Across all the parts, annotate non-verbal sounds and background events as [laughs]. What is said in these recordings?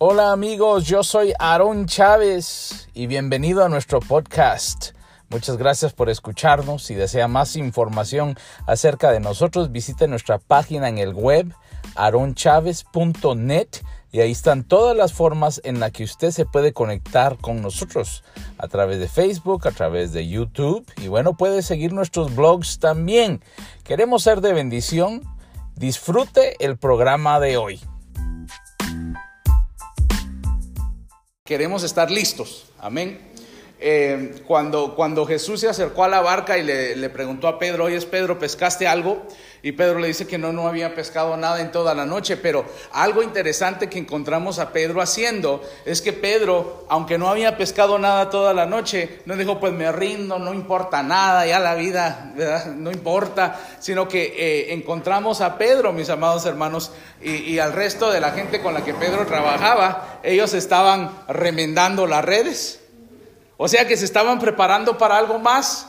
Hola amigos, yo soy Aaron Chávez y bienvenido a nuestro podcast. Muchas gracias por escucharnos. Si desea más información acerca de nosotros, visite nuestra página en el web aronchavez.net y ahí están todas las formas en las que usted se puede conectar con nosotros a través de Facebook, a través de YouTube y bueno, puede seguir nuestros blogs también. Queremos ser de bendición. Disfrute el programa de hoy. Queremos estar listos. Amén. Eh, cuando, cuando Jesús se acercó a la barca y le, le preguntó a Pedro, oye, Pedro, ¿pescaste algo? Y Pedro le dice que no, no había pescado nada en toda la noche, pero algo interesante que encontramos a Pedro haciendo es que Pedro, aunque no había pescado nada toda la noche, no dijo, pues me rindo, no importa nada, ya la vida, no importa, sino que eh, encontramos a Pedro, mis amados hermanos, y, y al resto de la gente con la que Pedro trabajaba, ellos estaban remendando las redes. O sea que se estaban preparando para algo más.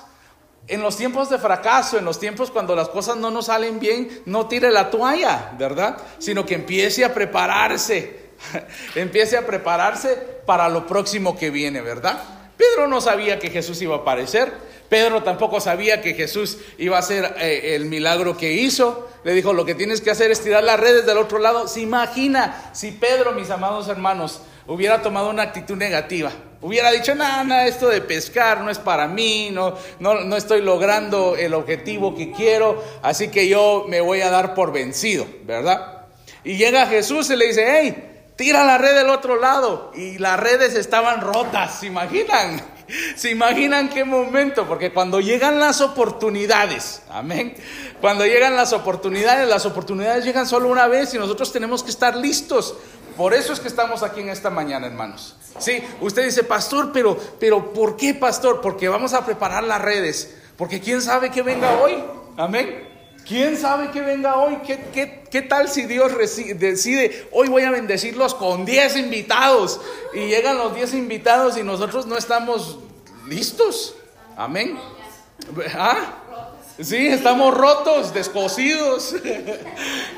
En los tiempos de fracaso, en los tiempos cuando las cosas no nos salen bien, no tire la toalla, ¿verdad? Sino que empiece a prepararse, [laughs] empiece a prepararse para lo próximo que viene, ¿verdad? Pedro no sabía que Jesús iba a aparecer, Pedro tampoco sabía que Jesús iba a hacer eh, el milagro que hizo. Le dijo, lo que tienes que hacer es tirar las redes del otro lado. Se imagina si Pedro, mis amados hermanos, hubiera tomado una actitud negativa. Hubiera dicho, nada, nada, esto de pescar no es para mí, no, no, no estoy logrando el objetivo que quiero, así que yo me voy a dar por vencido, ¿verdad? Y llega Jesús y le dice, hey, tira la red del otro lado. Y las redes estaban rotas, ¿se imaginan? [laughs] ¿Se imaginan qué momento? Porque cuando llegan las oportunidades, amén, cuando llegan las oportunidades, las oportunidades llegan solo una vez y nosotros tenemos que estar listos. Por eso es que estamos aquí en esta mañana, hermanos. Sí, usted dice, pastor, pero, pero ¿por qué, pastor? Porque vamos a preparar las redes. Porque quién sabe que venga hoy. Amén. ¿Quién sabe que venga hoy? ¿Qué, qué, qué tal si Dios decide, hoy voy a bendecirlos con 10 invitados? Y llegan los 10 invitados y nosotros no estamos listos. Amén. ¿Ah? Sí, estamos rotos, descosidos.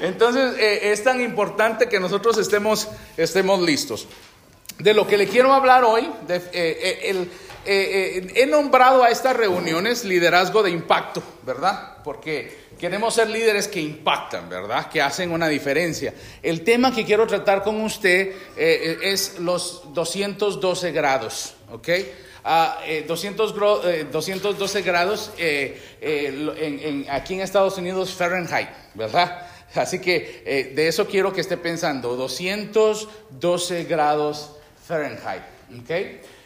Entonces eh, es tan importante que nosotros estemos, estemos listos. De lo que le quiero hablar hoy, eh, eh, he nombrado a estas reuniones liderazgo de impacto, ¿verdad? Porque queremos ser líderes que impactan, ¿verdad? Que hacen una diferencia. El tema que quiero tratar con usted es los 212 grados, ¿ok? A 200, 212 grados eh, eh, aquí en Estados Unidos Fahrenheit, ¿verdad? Así que eh, de eso quiero que esté pensando, 212 grados Fahrenheit, ¿ok?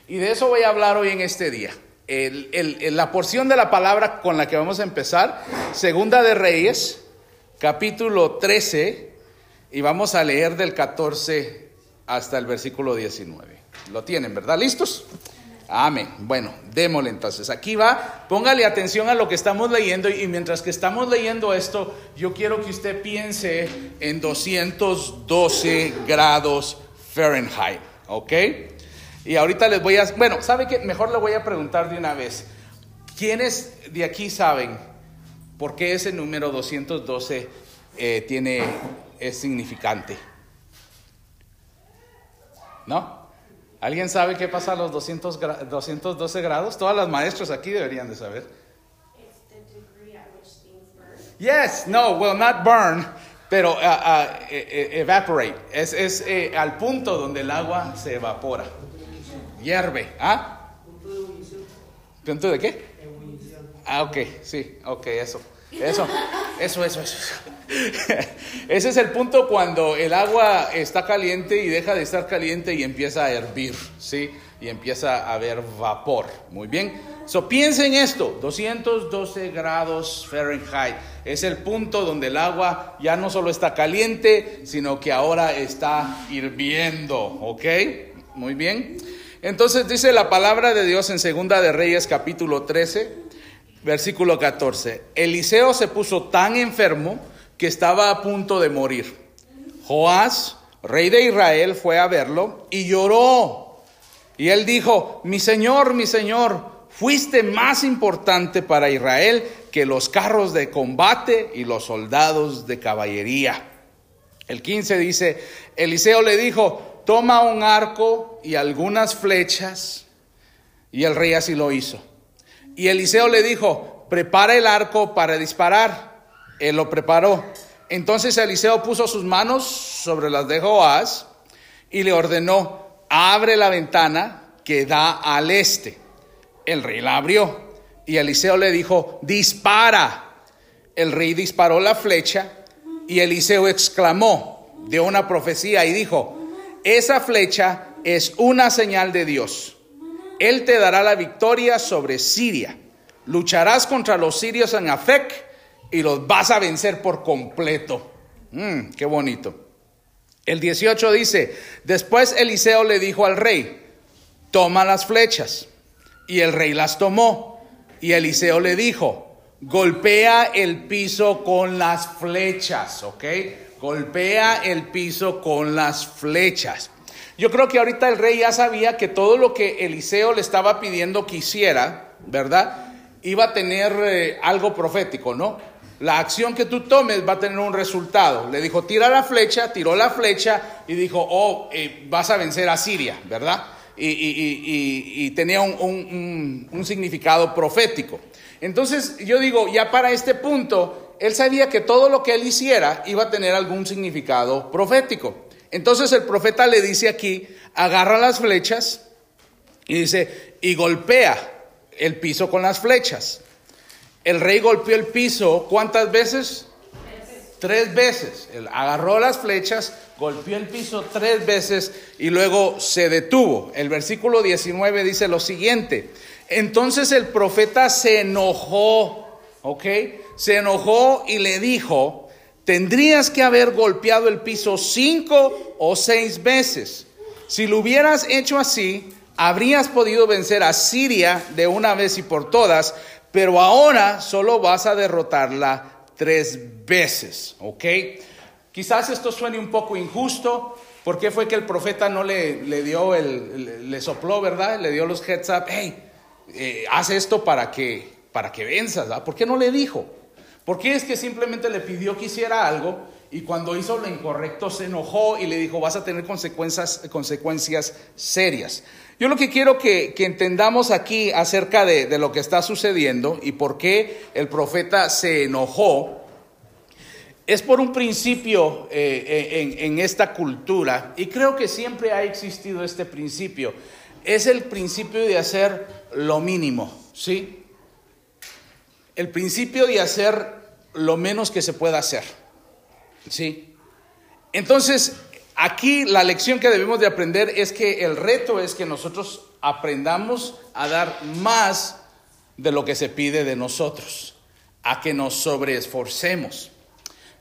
Y de eso voy a hablar hoy en este día. la porción de la palabra con la que vamos a empezar, Segunda de Reyes, capítulo 13, y vamos a leer del 14 hasta el versículo 19. Lo tienen, ¿verdad? ¿Listos? Amén. Bueno, démosle entonces. Aquí va, póngale atención a lo que estamos leyendo y mientras que estamos leyendo esto, yo quiero que usted piense en 212 grados Fahrenheit, ¿ok? Y ahorita les voy a, bueno, ¿sabe qué? Mejor le voy a preguntar de una vez. ¿Quiénes de aquí saben por qué ese número 212 eh, tiene, es significante? ¿No? ¿Alguien sabe qué pasa a los 200 212 grados? Todas las maestras aquí deberían de saber. Yes, no, well, not burn, pero uh, uh, evaporate. Es, es eh, al punto donde el agua se evapora. Hierve. ¿Ah? ¿Punto de qué? Ah, ok, sí, ok, eso. Eso, eso, eso, eso. [laughs] Ese es el punto cuando el agua está caliente y deja de estar caliente y empieza a hervir, ¿sí? Y empieza a haber vapor. Muy bien. So, piensen esto, 212 grados Fahrenheit. Es el punto donde el agua ya no solo está caliente, sino que ahora está hirviendo, ¿ok? Muy bien. Entonces dice la palabra de Dios en Segunda de Reyes capítulo 13, versículo 14. Eliseo se puso tan enfermo que estaba a punto de morir. Joás, rey de Israel, fue a verlo y lloró. Y él dijo, mi señor, mi señor, fuiste más importante para Israel que los carros de combate y los soldados de caballería. El 15 dice, Eliseo le dijo, toma un arco y algunas flechas, y el rey así lo hizo. Y Eliseo le dijo, prepara el arco para disparar. Él lo preparó. Entonces Eliseo puso sus manos sobre las de Joás y le ordenó, abre la ventana que da al este. El rey la abrió y Eliseo le dijo, dispara. El rey disparó la flecha y Eliseo exclamó, de una profecía y dijo, esa flecha es una señal de Dios. Él te dará la victoria sobre Siria. Lucharás contra los sirios en Afec y los vas a vencer por completo. Mm, qué bonito. El 18 dice, después Eliseo le dijo al rey, toma las flechas. Y el rey las tomó. Y Eliseo le dijo, golpea el piso con las flechas, ¿ok? Golpea el piso con las flechas. Yo creo que ahorita el rey ya sabía que todo lo que Eliseo le estaba pidiendo que hiciera, ¿verdad? Iba a tener eh, algo profético, ¿no? La acción que tú tomes va a tener un resultado. Le dijo, tira la flecha, tiró la flecha y dijo, oh, eh, vas a vencer a Siria, ¿verdad? Y, tenía un, un significado profético. Entonces yo digo, ya para este punto, él sabía que todo lo que él hiciera iba a tener algún significado profético. Entonces el profeta le dice aquí, agarra las flechas y dice, y golpea el piso con las flechas. El rey golpeó el piso, ¿cuántas veces? Tres veces. Agarró las flechas, golpeó el piso tres veces y luego se detuvo. El versículo 19 dice lo siguiente. Entonces el profeta se enojó, ¿ok? Se enojó y le dijo, tendrías que haber golpeado el piso cinco o seis veces. Si lo hubieras hecho así, habrías podido vencer a Siria de una vez y por todas, pero ahora solo vas a derrotarla tres veces, ¿ok? Quizás esto suene un poco injusto. ¿Por qué fue que el profeta no le, le dio el, le sopló, verdad? Le dio los heads up, hey, eh, haz esto para que, para que venzas, ¿verdad? ¿Por qué no le dijo? ¿Por qué es que simplemente le pidió que hiciera algo y cuando hizo lo incorrecto se enojó y le dijo, vas a tener consecuencias, consecuencias serias? Yo lo que quiero que, entendamos aquí acerca de, lo que está sucediendo y por qué el profeta se enojó, es por un principio eh, eh, en, en esta cultura, y creo que siempre ha existido este principio, es el principio de hacer lo mínimo, ¿sí? El principio de hacer lo menos que se pueda hacer, ¿sí? Entonces, Aquí la lección que debemos de aprender es que el reto es que nosotros aprendamos a dar más de lo que se pide de nosotros, a que nos sobreesforcemos.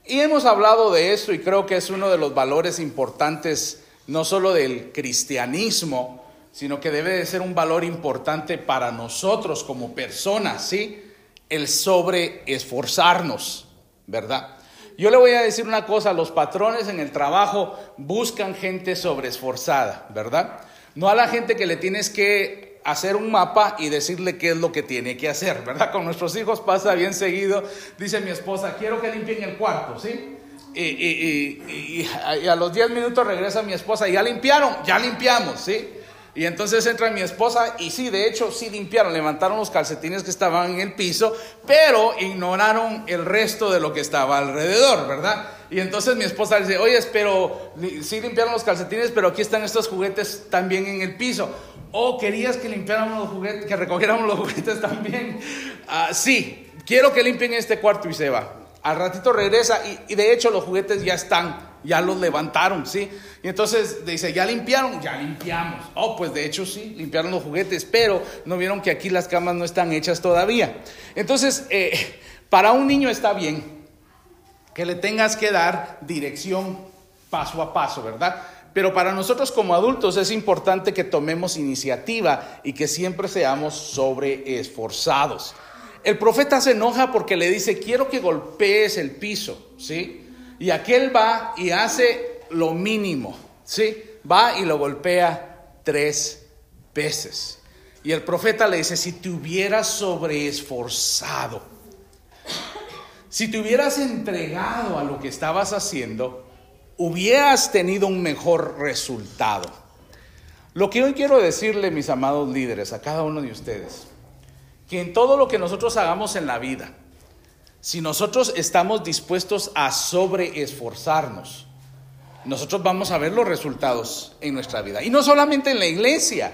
Y hemos hablado de eso y creo que es uno de los valores importantes, no solo del cristianismo, sino que debe de ser un valor importante para nosotros como personas, ¿sí? El sobreesforzarnos, ¿verdad? Yo le voy a decir una cosa, los patrones en el trabajo buscan gente sobreesforzada, ¿verdad? No a la gente que le tienes que hacer un mapa y decirle qué es lo que tiene que hacer, ¿verdad? Con nuestros hijos pasa bien seguido, dice mi esposa, quiero que limpien el cuarto, ¿sí? Y, a los 10 minutos regresa mi esposa, ¿ya limpiaron? Ya limpiamos, ¿sí? Y entonces entra mi esposa y sí, de hecho, sí limpiaron, levantaron los calcetines que estaban en el piso, pero ignoraron el resto de lo que estaba alrededor, ¿verdad? Y entonces mi esposa dice, oye, pero sí limpiaron los calcetines, pero aquí están estos juguetes también en el piso. Oh, querías que limpiáramos los juguetes, que recogiéramos los [laughs] juguetes también. Ah, sí, quiero que limpien este cuarto y se va. Al ratito regresa y, de hecho los juguetes ya están, ya los levantaron, ¿sí? Y entonces dice, ¿ya limpiaron? Ya limpiamos. Oh, pues de hecho sí, limpiaron los juguetes, pero no vieron que aquí las camas no están hechas todavía. Entonces, eh, para un niño está bien que le tengas que dar dirección paso a paso, ¿verdad? Pero para nosotros como adultos es importante que tomemos iniciativa y que siempre seamos sobreesforzados. El profeta se enoja porque le dice, quiero que golpees el piso, ¿sí? Y aquel va y hace lo mínimo, ¿sí? Va y lo golpea tres veces. Y el profeta le dice, si te hubieras sobreesforzado, si te hubieras entregado a lo que estabas haciendo, hubieras tenido un mejor resultado. Lo que hoy quiero decirle, mis amados líderes, a cada uno de ustedes, que en todo lo que nosotros hagamos en la vida, si nosotros estamos dispuestos a sobreesforzarnos, nosotros vamos a ver los resultados en nuestra vida. Y no solamente en la iglesia,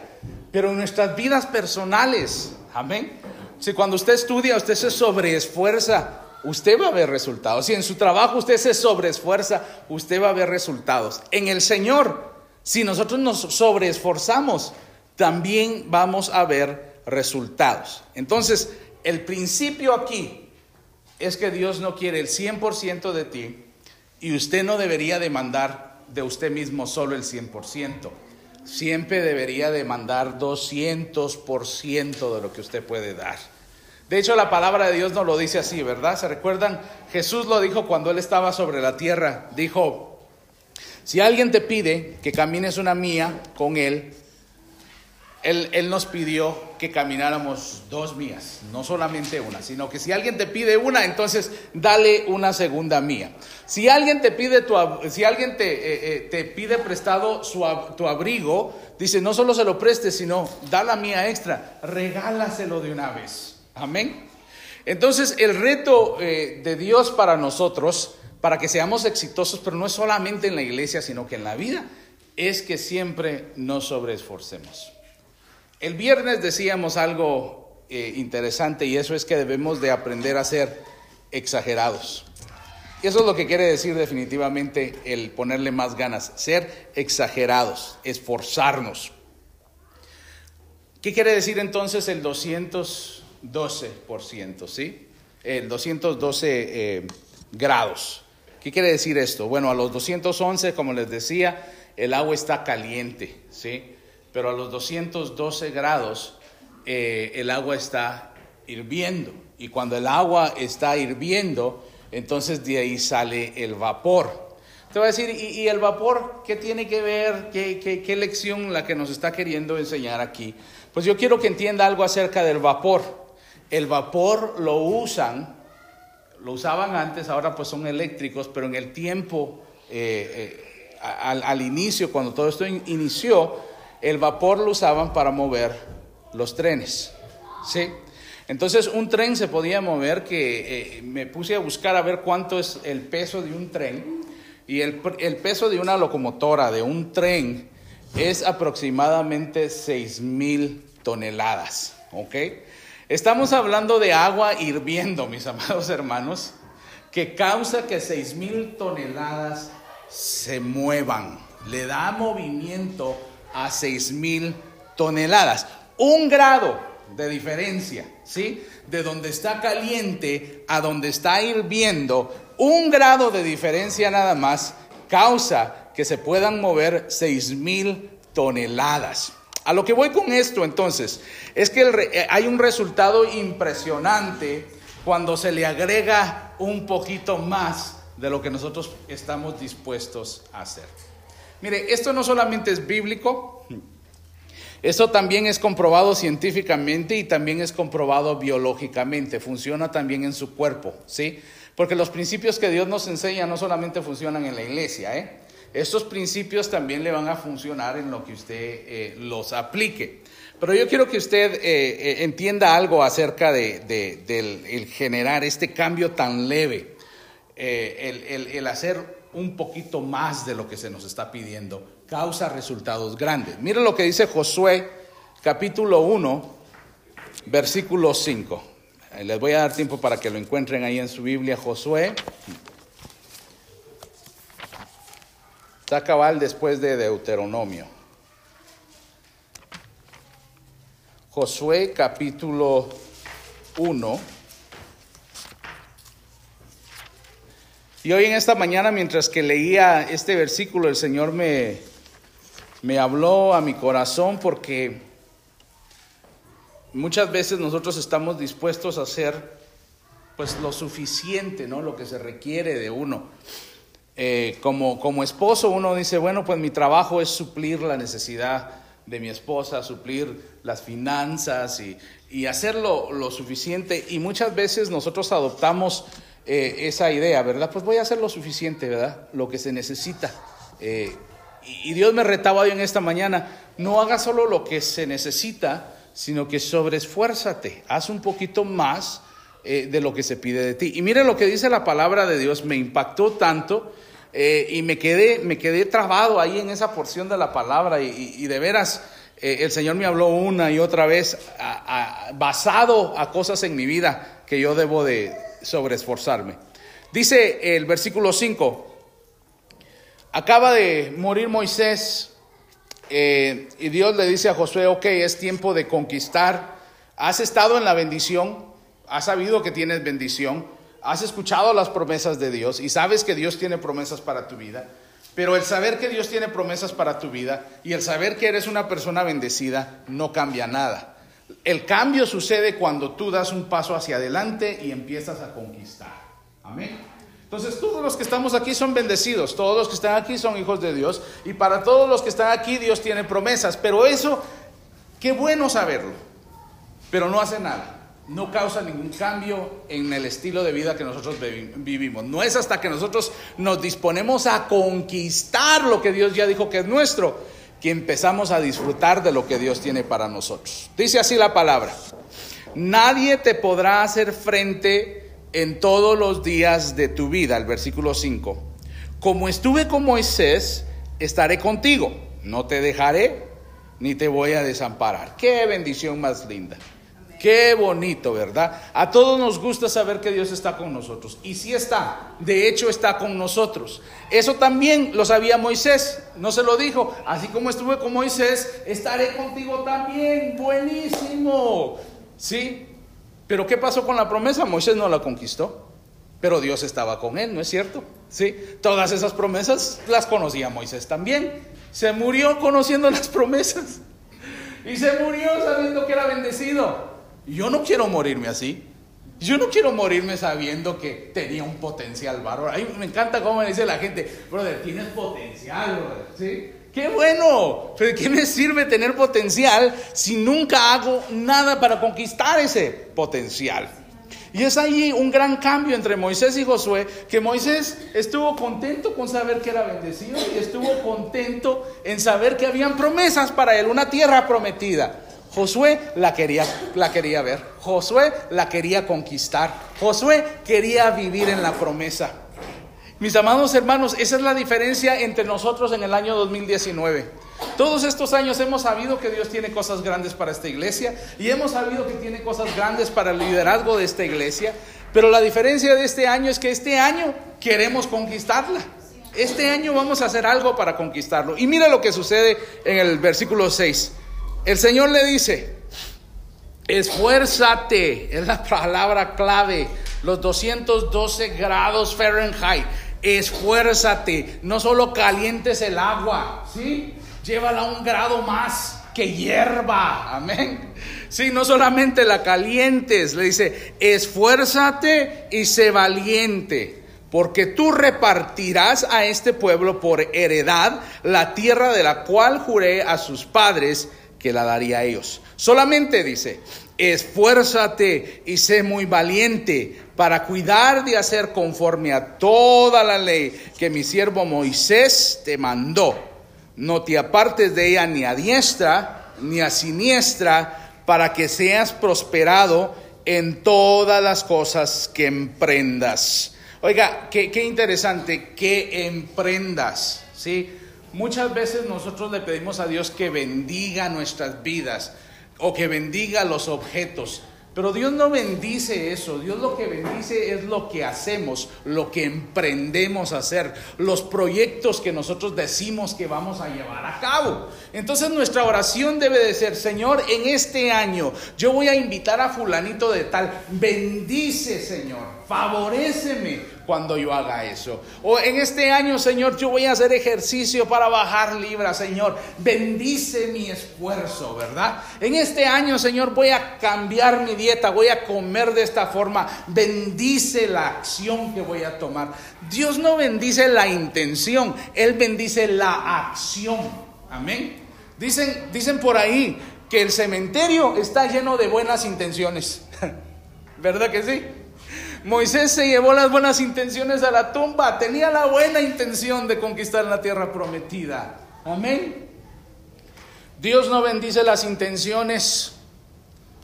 pero en nuestras vidas personales. Amén. Si cuando usted estudia, usted se sobreesfuerza, usted va a ver resultados. Si en su trabajo usted se sobreesfuerza, usted va a ver resultados. En el Señor, si nosotros nos sobreesforzamos, también vamos a ver resultados. Entonces, el principio aquí es que Dios no quiere el 100% de ti y usted no debería demandar de usted mismo solo el 100%. Siempre debería demandar 200% de lo que usted puede dar. De hecho, la palabra de Dios nos lo dice así, ¿verdad? ¿Se recuerdan? Jesús lo dijo cuando él estaba sobre la tierra. Dijo, si alguien te pide que camines una mía con él, él, nos pidió que camináramos dos mías, no solamente una, sino que si alguien te pide una, entonces dale una segunda mía. Si alguien te pide, tu, si alguien te, eh, eh, te pide prestado su, tu abrigo, dice, no solo se lo preste, sino da la mía extra, regálaselo de una vez. Amén. Entonces el reto eh, de Dios para nosotros, para que seamos exitosos, pero no es solamente en la iglesia, sino que en la vida, es que siempre nos sobreesforcemos. El viernes decíamos algo eh, interesante y eso es que debemos de aprender a ser exagerados. Y eso es lo que quiere decir definitivamente el ponerle más ganas, ser exagerados, esforzarnos. ¿Qué quiere decir entonces el 212%? ¿Sí? El 212 eh, grados. ¿Qué quiere decir esto? Bueno, a los 211, como les decía, el agua está caliente, ¿sí? Pero a los 212 grados eh, el agua está hirviendo. Y cuando el agua está hirviendo, entonces de ahí sale el vapor. Te voy a decir, ¿y, el vapor qué tiene que ver? ¿Qué, qué, qué lección la que nos está queriendo enseñar aquí? Pues yo quiero que entienda algo acerca del vapor. El vapor lo usan, lo usaban antes, ahora pues son eléctricos, pero en el tiempo, eh, eh, al, al, inicio, cuando todo esto inició, el vapor lo usaban para mover los trenes. ¿sí? Entonces un tren se podía mover que eh, me puse a buscar a ver cuánto es el peso de un tren y el, peso de una locomotora, de un tren, es aproximadamente 6 mil toneladas. ¿ok? Estamos hablando de agua hirviendo, mis amados hermanos, que causa que 6 mil toneladas se muevan. Le da movimiento a 6 mil toneladas. Un grado de diferencia, ¿sí? De donde está caliente a donde está hirviendo, un grado de diferencia nada más causa que se puedan mover 6 mil toneladas. A lo que voy con esto entonces es que eh, hay un resultado impresionante cuando se le agrega un poquito más de lo que nosotros estamos dispuestos a hacer. Mire, esto no solamente es bíblico, esto también es comprobado científicamente y también es comprobado biológicamente, funciona también en su cuerpo, ¿sí? Porque los principios que Dios nos enseña no solamente funcionan en la iglesia, ¿eh? Estos principios también le van a funcionar en lo que usted eh, los aplique. Pero yo quiero que usted eh, eh, entienda algo acerca de, del generar este cambio tan leve, el, el hacer un poquito más de lo que se nos está pidiendo, causa resultados grandes. Mire lo que dice Josué capítulo 1, versículo 5. Les voy a dar tiempo para que lo encuentren ahí en su Biblia, Josué. Está cabal después de Deuteronomio. Josué capítulo 1 Y hoy en esta mañana, mientras que leía este versículo, el Señor me, me habló a mi corazón porque muchas veces nosotros estamos dispuestos a hacer pues lo suficiente, ¿no? Lo que se requiere de uno. Eh, como, como esposo uno dice, bueno, pues mi trabajo es suplir la necesidad de mi esposa, suplir las finanzas y, y hacer lo, lo suficiente. Y muchas veces nosotros adoptamos eh, esa idea, ¿verdad? Pues voy a hacer lo suficiente, ¿verdad? Lo que se necesita. Eh, y, Dios me retaba hoy en esta mañana, no hagas solo lo que se necesita, sino que sobreesfuérzate, haz un poquito más eh, de lo que se pide de ti. Y mire lo que dice la palabra de Dios, me impactó tanto y me quedé, me quedé trabado ahí en esa porción de la palabra y, de veras el Señor me habló una y otra vez basado a cosas en mi vida que yo debo de sobreesforzarme. Dice el versículo 5, acaba de morir Moisés y Dios le dice a Josué, ok, es tiempo de conquistar, has estado en la bendición, has sabido que tienes bendición, has escuchado las promesas de Dios y sabes que Dios tiene promesas para tu vida. Pero el saber que Dios tiene promesas para tu vida y el saber que eres una persona bendecida no cambia nada. El cambio sucede cuando tú das un paso hacia adelante y empiezas a conquistar. Amén. Entonces todos los que estamos aquí son bendecidos, todos los que están aquí son hijos de Dios y para todos los que están aquí Dios tiene promesas. Pero eso, qué bueno saberlo, pero no hace nada no causa ningún cambio en el estilo de vida que nosotros vivimos. No es hasta que nosotros nos disponemos a conquistar lo que Dios ya dijo que es nuestro, que empezamos a disfrutar de lo que Dios tiene para nosotros. Dice así la palabra, nadie te podrá hacer frente en todos los días de tu vida, el versículo 5. Como estuve con Moisés, estaré contigo, no te dejaré ni te voy a desamparar. Qué bendición más linda. Qué bonito, ¿verdad? A todos nos gusta saber que Dios está con nosotros. Y sí está, de hecho está con nosotros. Eso también lo sabía Moisés, no se lo dijo. Así como estuve con Moisés, estaré contigo también. Buenísimo. ¿Sí? Pero ¿qué pasó con la promesa? Moisés no la conquistó. Pero Dios estaba con él, ¿no es cierto? Sí, todas esas promesas las conocía Moisés también. Se murió conociendo las [laughs] promesas. Y se murió sabiendo que era bendecido. Yo no quiero morirme así. Yo no quiero morirme sabiendo que tenía un potencial bárbaro. A me encanta cómo me dice la gente, brother, tienes potencial, brother. ¿Sí? ¡Qué bueno! ¿Pero qué me sirve tener potencial si nunca hago nada para conquistar ese potencial? Y es ahí un gran cambio entre Moisés y Josué, que Moisés estuvo contento con saber que era bendecido y estuvo contento en saber que habían promesas para él, una tierra prometida. Josué la quería, la quería ver. Josué la quería conquistar. Josué quería vivir en la promesa. Mis amados hermanos, esa es la diferencia entre nosotros en el año 2019. Todos estos años hemos sabido que Dios tiene cosas grandes para esta iglesia y hemos sabido que tiene cosas grandes para el liderazgo de esta iglesia, pero la diferencia de este año es que este año queremos conquistarla. Este año vamos a hacer algo para conquistarlo. Y mira lo que sucede en el versículo 6. El Señor le dice, esfuérzate, es la palabra clave, los 212 grados Fahrenheit, esfuérzate, no solo calientes el agua, ¿sí? Llévala un grado más que hierba, amén. Sí, no solamente la calientes, le dice, esfuérzate y sé valiente, porque tú repartirás a este pueblo por heredad la tierra de la cual juré a sus padres que la daría a ellos. Solamente dice, esfuérzate y sé muy valiente para cuidar de hacer conforme a toda la ley que mi siervo Moisés te mandó. No te apartes de ella ni a diestra ni a siniestra para que seas prosperado en todas las cosas que emprendas. Oiga, qué, interesante, que emprendas, ¿sí? Muchas veces nosotros le pedimos a Dios que bendiga nuestras vidas o que bendiga los objetos. Pero Dios no bendice eso, Dios lo que bendice es lo que hacemos, lo que emprendemos a hacer, los proyectos que nosotros decimos que vamos a llevar a cabo. Entonces nuestra oración debe de ser, Señor, en este año yo voy a invitar a fulanito de tal, bendice Señor, favoreceme, cuando yo haga eso. O en este año, Señor, yo voy a hacer ejercicio para bajar libras, Señor. Bendice mi esfuerzo, ¿verdad? En este año, Señor, voy a cambiar mi dieta, voy a comer de esta forma. Bendice la acción que voy a tomar. Dios no bendice la intención, Él bendice la acción. Amén. Dicen, dicen por ahí que el cementerio está lleno de buenas intenciones. [laughs] ¿Verdad que sí? Moisés se llevó las buenas intenciones a la tumba, tenía la buena intención de conquistar la tierra prometida. Amén. Dios no bendice las intenciones,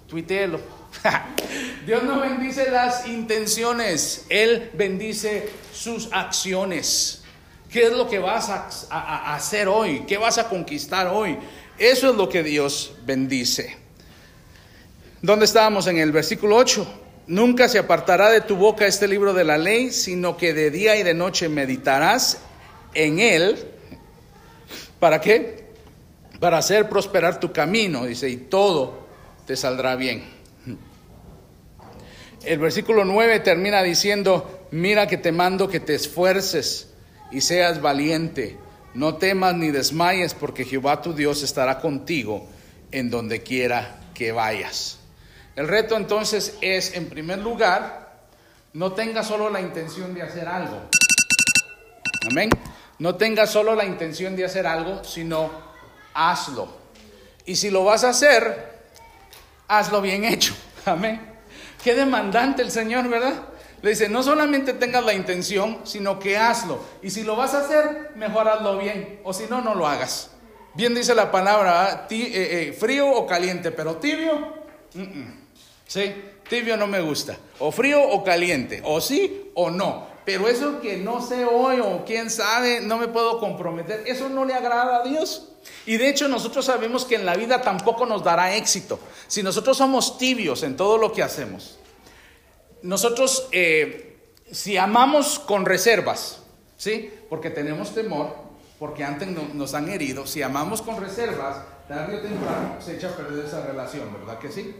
tuiteelo. [laughs] Dios no bendice las intenciones, Él bendice sus acciones. ¿Qué es lo que vas a, a, hacer hoy? ¿Qué vas a conquistar hoy? Eso es lo que Dios bendice. ¿Dónde estábamos? En el versículo 8. Nunca se apartará de tu boca este libro de la ley, sino que de día y de noche meditarás en él. ¿Para qué? Para hacer prosperar tu camino, dice, y todo te saldrá bien. El versículo 9 termina diciendo, mira que te mando que te esfuerces y seas valiente. No temas ni desmayes, porque Jehová tu Dios estará contigo en donde quiera que vayas. El reto entonces es, en primer lugar, no tenga solo la intención de hacer algo. Amén. No tenga solo la intención de hacer algo, sino hazlo. Y si lo vas a hacer, hazlo bien hecho. [laughs] Amén. Qué demandante el Señor, ¿verdad? Le dice, no solamente tengas la intención, sino que hazlo. Y si lo vas a hacer, mejor hazlo bien. O si no, no lo hagas. Bien dice la palabra, eh, eh, frío o caliente, pero tibio. Sí, tibio no me gusta. O frío o caliente. O sí o no. Pero eso que no sé hoy o quién sabe, no me puedo comprometer. Eso no le agrada a Dios. Y de hecho nosotros sabemos que en la vida tampoco nos dará éxito. Si nosotros somos tibios en todo lo que hacemos nosotros, eh, si amamos con reservas, ¿sí? Porque tenemos temor, porque antes nos han herido, si amamos con reservas, tarde o temprano se echa a perder esa relación, ¿verdad que sí?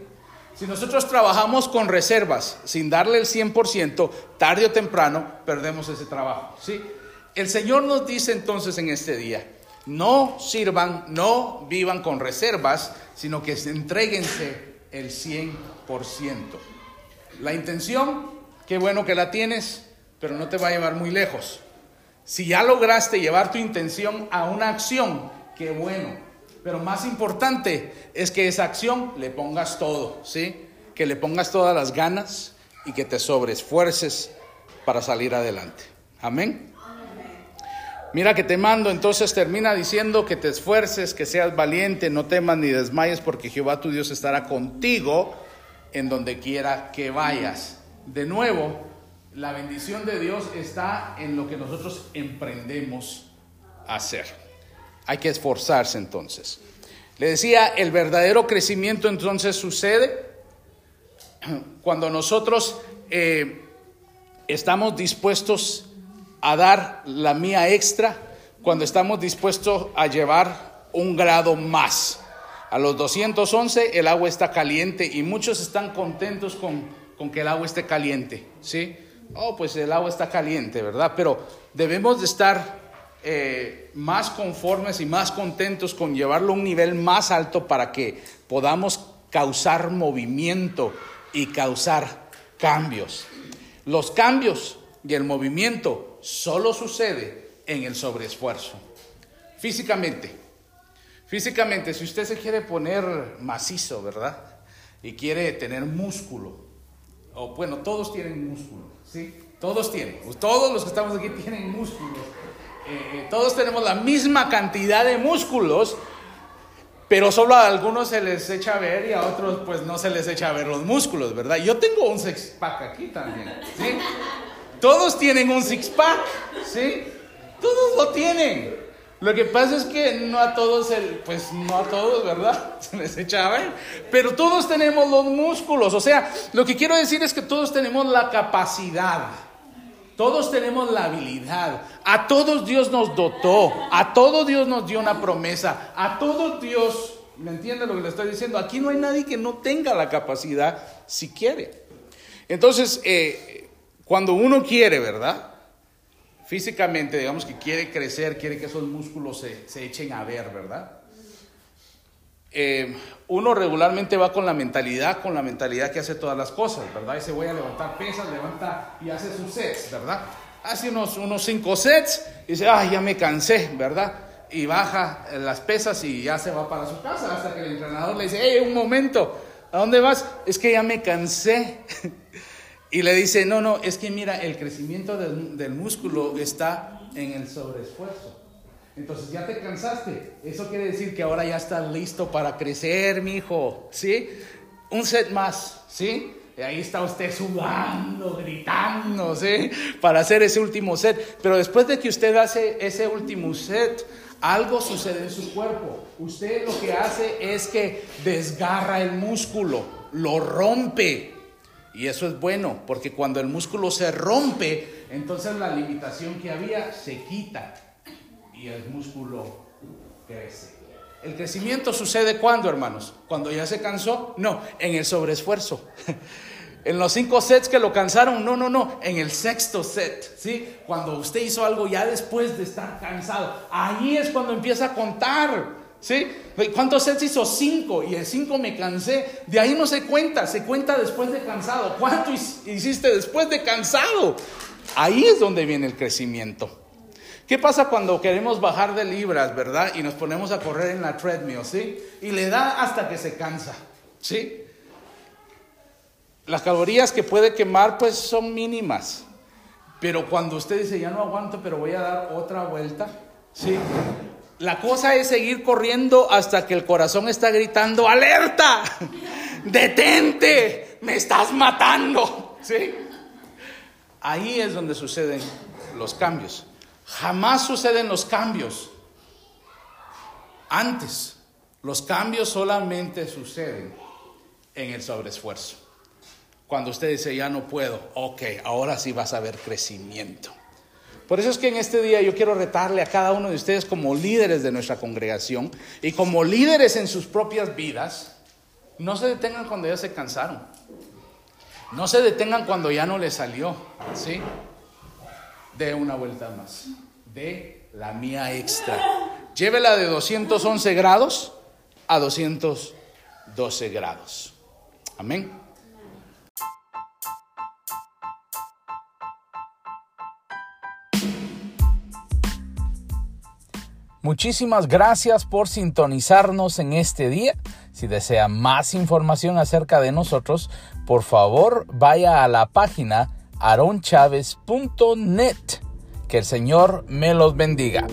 Si nosotros trabajamos con reservas, sin darle el 100%, tarde o temprano perdemos ese trabajo, ¿sí? El Señor nos dice entonces en este día, no sirvan, no vivan con reservas, sino que entreguense el 100%. La intención, qué bueno que la tienes, pero no te va a llevar muy lejos. Si ya lograste llevar tu intención a una acción, qué bueno. Pero más importante es que esa acción le pongas todo, ¿sí? Que le pongas todas las ganas y que te sobreesfuerces para salir adelante. Amén. Mira que te mando, entonces termina diciendo que te esfuerces, que seas valiente, no temas ni desmayes, porque Jehová tu Dios estará contigo en donde quiera que vayas. De nuevo, la bendición de Dios está en lo que nosotros emprendemos a hacer. Hay que esforzarse entonces. Le decía, el verdadero crecimiento entonces sucede cuando nosotros eh, estamos dispuestos a dar la mía extra, cuando estamos dispuestos a llevar un grado más. A los 211 el agua está caliente y muchos están contentos con, con que el agua esté caliente, ¿sí? Oh, pues el agua está caliente, ¿verdad? Pero debemos de estar eh, más conformes y más contentos con llevarlo a un nivel más alto para que podamos causar movimiento y causar cambios. Los cambios y el movimiento solo sucede en el sobreesfuerzo. Físicamente, Físicamente, si usted se quiere poner macizo, ¿verdad? Y quiere tener músculo, o bueno, todos tienen músculo, ¿sí? Todos tienen, todos los que estamos aquí tienen músculos. Eh, todos tenemos la misma cantidad de músculos, pero solo a algunos se les echa a ver y a otros pues no se les echa a ver los músculos, ¿verdad? Yo tengo un six pack aquí también, ¿sí? Todos tienen un six pack, ¿sí? Todos lo tienen. Lo que pasa es que no a todos, el, pues no a todos, ¿verdad? [laughs] Se les echa a ver. Pero todos tenemos los músculos. O sea, lo que quiero decir es que todos tenemos la capacidad. Todos tenemos la habilidad. A todos Dios nos dotó. A todos Dios nos dio una promesa. A todos Dios, ¿me entiende lo que le estoy diciendo? Aquí no hay nadie que no tenga la capacidad si quiere. Entonces, eh, cuando uno quiere, ¿verdad? físicamente, digamos que quiere crecer, quiere que esos músculos se, echen a ver, ¿verdad? Eh, uno regularmente va con la mentalidad, con la mentalidad que hace todas las cosas, ¿verdad? Se voy a levantar pesas, levanta y hace sus sets, ¿verdad? Hace unos, unos cinco sets y dice, ay, ya me cansé, ¿verdad? Y baja las pesas y ya se va para su casa hasta que el entrenador le dice, hey, un momento, ¿a dónde vas? Es que ya me cansé. [laughs] Y le dice, no, no, es que mira, el crecimiento del, del músculo está en el sobreesfuerzo. Entonces ya te cansaste. Eso quiere decir que ahora ya estás listo para crecer, mi hijo. ¿Sí? Un set más, ¿sí? Y ahí está usted sudando, gritando, ¿sí? Para hacer ese último set. Pero después de que usted hace ese último set, algo sucede en su cuerpo. Usted lo que hace es que desgarra el músculo, lo rompe. Y eso es bueno, porque cuando el músculo se rompe, entonces la limitación que había se quita y el músculo crece. ¿El crecimiento sucede cuando, hermanos? ¿Cuando ya se cansó? No, en el sobreesfuerzo. [laughs] En los cinco sets que lo cansaron, no, no, no, en el sexto set, ¿sí? Cuando usted hizo algo ya después de estar cansado, ahí es cuando empieza a contar, ¿sí? ¿Cuántos sets hizo? Cinco, y el cinco me cansé, de ahí no se cuenta, se cuenta después de cansado. ¿Cuánto hiciste después de cansado? Ahí es donde viene el crecimiento. ¿Qué pasa cuando queremos bajar de libras, verdad? Y nos ponemos a correr en la treadmill, ¿sí? Y le da hasta que se cansa, ¿sí? las calorías que puede quemar pues son mínimas. Pero cuando usted dice, ya no aguanto, pero voy a dar otra vuelta, ¿sí? La cosa es seguir corriendo hasta que el corazón está gritando, alerta, [laughs] detente, me estás matando, ¿sí? Ahí es donde suceden los cambios. Jamás suceden los cambios antes. Los cambios solamente suceden en el sobreesfuerzo. Cuando usted dice, ya no puedo, ok, ahora sí vas a ver crecimiento. Por eso es que en este día yo quiero retarle a cada uno de ustedes como líderes de nuestra congregación y como líderes en sus propias vidas, no se detengan cuando ya se cansaron. No se detengan cuando ya no les salió, ¿sí? De una vuelta más. De la mía extra. Llévela de 211 grados a 212 grados. Amén. Muchísimas gracias por sintonizarnos en este día. Si desea más información acerca de nosotros, por favor vaya a la página aronchavez.net. Que el Señor me los bendiga.